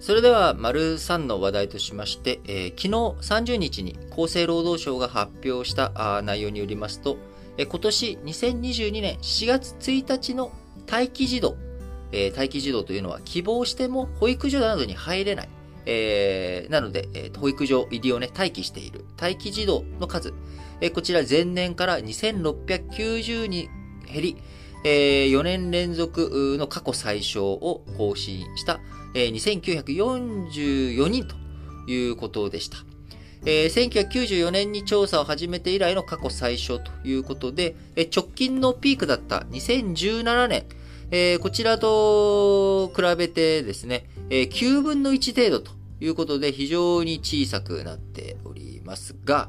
それでは、丸3の話題としまして、えー、昨日30日に厚生労働省が発表した内容によりますと、えー、今年2022年4月1日の待機児童、えー、待機児童というのは希望しても保育所などに入れない。えー、なので、えー、保育所入りをね、待機している待機児童の数、えー、こちら前年から2690に減り、えー、4年連続の過去最小を更新したえー、2944人ということでした。えー、1994年に調査を始めて以来の過去最小ということで、えー、直近のピークだった2017年、えー、こちらと比べてですね、えー、9分の1程度ということで非常に小さくなっておりますが、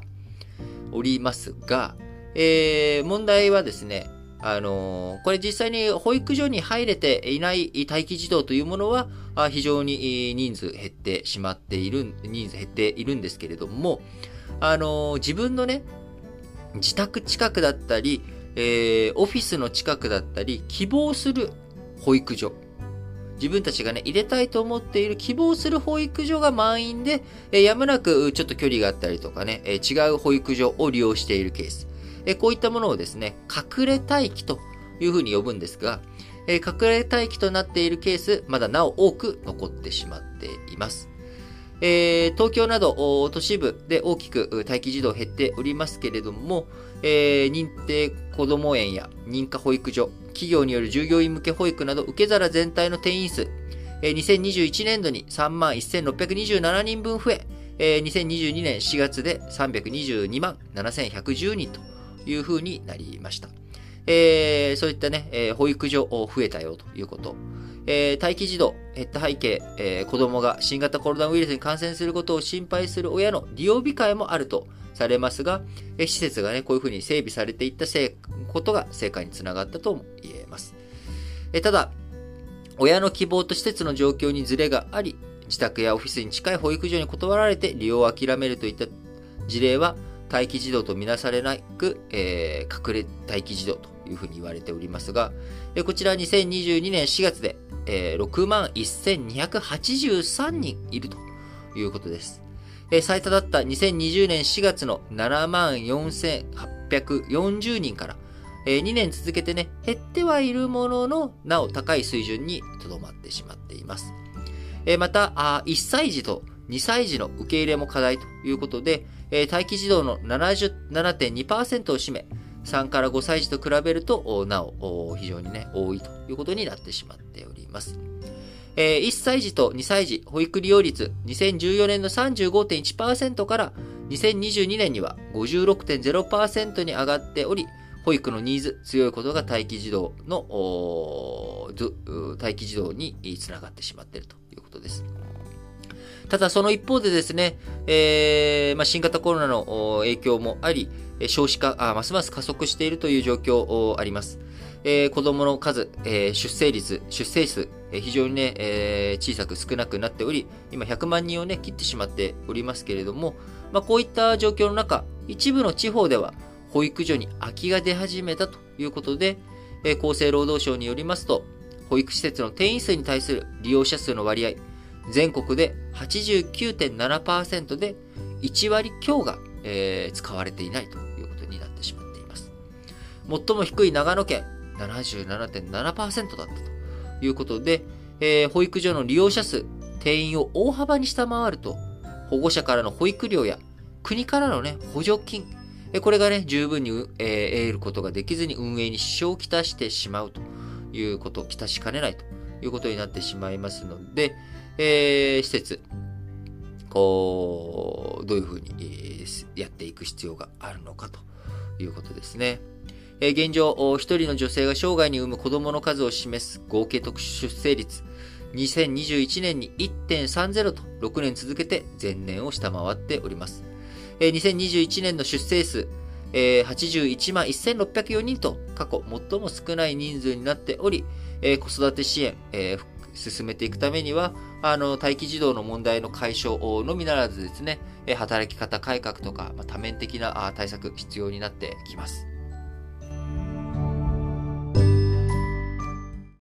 おりますが、えー、問題はですね、あの、これ実際に保育所に入れていない待機児童というものは、非常に人数減ってしまっている、人数減っているんですけれども、あの、自分のね、自宅近くだったり、えー、オフィスの近くだったり、希望する保育所。自分たちがね、入れたいと思っている希望する保育所が満員で、えー、やむなくちょっと距離があったりとかね、えー、違う保育所を利用しているケース。えこういったものをですね、隠れ待機というふうに呼ぶんですが、え隠れ待機となっているケース、まだなお多く残ってしまっています。えー、東京など都市部で大きく待機児童減っておりますけれども、えー、認定こども園や認可保育所、企業による従業員向け保育など受け皿全体の定員数、えー、2021年度に3万1627人分増え、えー、2022年4月で322万7110人というふうになりました。えー、そういったね、え、保育所増えたよということ。えー、待機児童減った背景、えー、子供が新型コロナウイルスに感染することを心配する親の利用控えもあるとされますが、えー、施設がね、こういうふうに整備されていったせことが成果につながったとも言えます。え、ただ、親の希望と施設の状況にズレがあり、自宅やオフィスに近い保育所に断られて利用を諦めるといった事例は、待機児童とみなされなく、えー、隠れ待機児童というふうに言われておりますが、えこちら2022年4月で、えー、6万1283人いるということです。え、最多だった2020年4月の7万4840人から、え、2年続けてね、減ってはいるものの、なお高い水準にとどまってしまっています。え、またあ、1歳児と2歳児の受け入れも課題ということで、えー、待機児童の77.2%を占め、3から5歳児と比べると、なお、非常にね、多いということになってしまっております。えー、1歳児と2歳児、保育利用率、2014年の35.1%から2022年には56.0%に上がっており、保育のニーズ、強いことが待機児童の、待機児童につながってしまっているということです。ただその一方でですね、えー、まあ、新型コロナの影響もあり、少子化あ、ますます加速しているという状況あります。えー、子供の数、えー、出生率、出生数、えー、非常にね、え小さく少なくなっており、今100万人をね、切ってしまっておりますけれども、まあ、こういった状況の中、一部の地方では保育所に空きが出始めたということで、え厚生労働省によりますと、保育施設の定員数に対する利用者数の割合、全国で89.7%で1割強が、えー、使われていないということになってしまっています。最も低い長野県77.7%だったということで、えー、保育所の利用者数、定員を大幅に下回ると、保護者からの保育料や国からのね、補助金、これがね、十分に、えー、得ることができずに運営に支障をきたしてしまうということ、きたしかねないということになってしまいますので、えー、施設、こう、どういうふうに、やっていく必要があるのかということですね。えー、現状、一人の女性が生涯に産む子供の数を示す合計特殊出生率、2021年に1.30と6年続けて前年を下回っております。えー、2021年の出生数、えー、81万1604人と過去最も少ない人数になっており、えー、子育て支援、えー、進めていくためには、あの、待機児童の問題の解消のみならずですね、働き方改革とか、ま多面的な対策必要になってきます。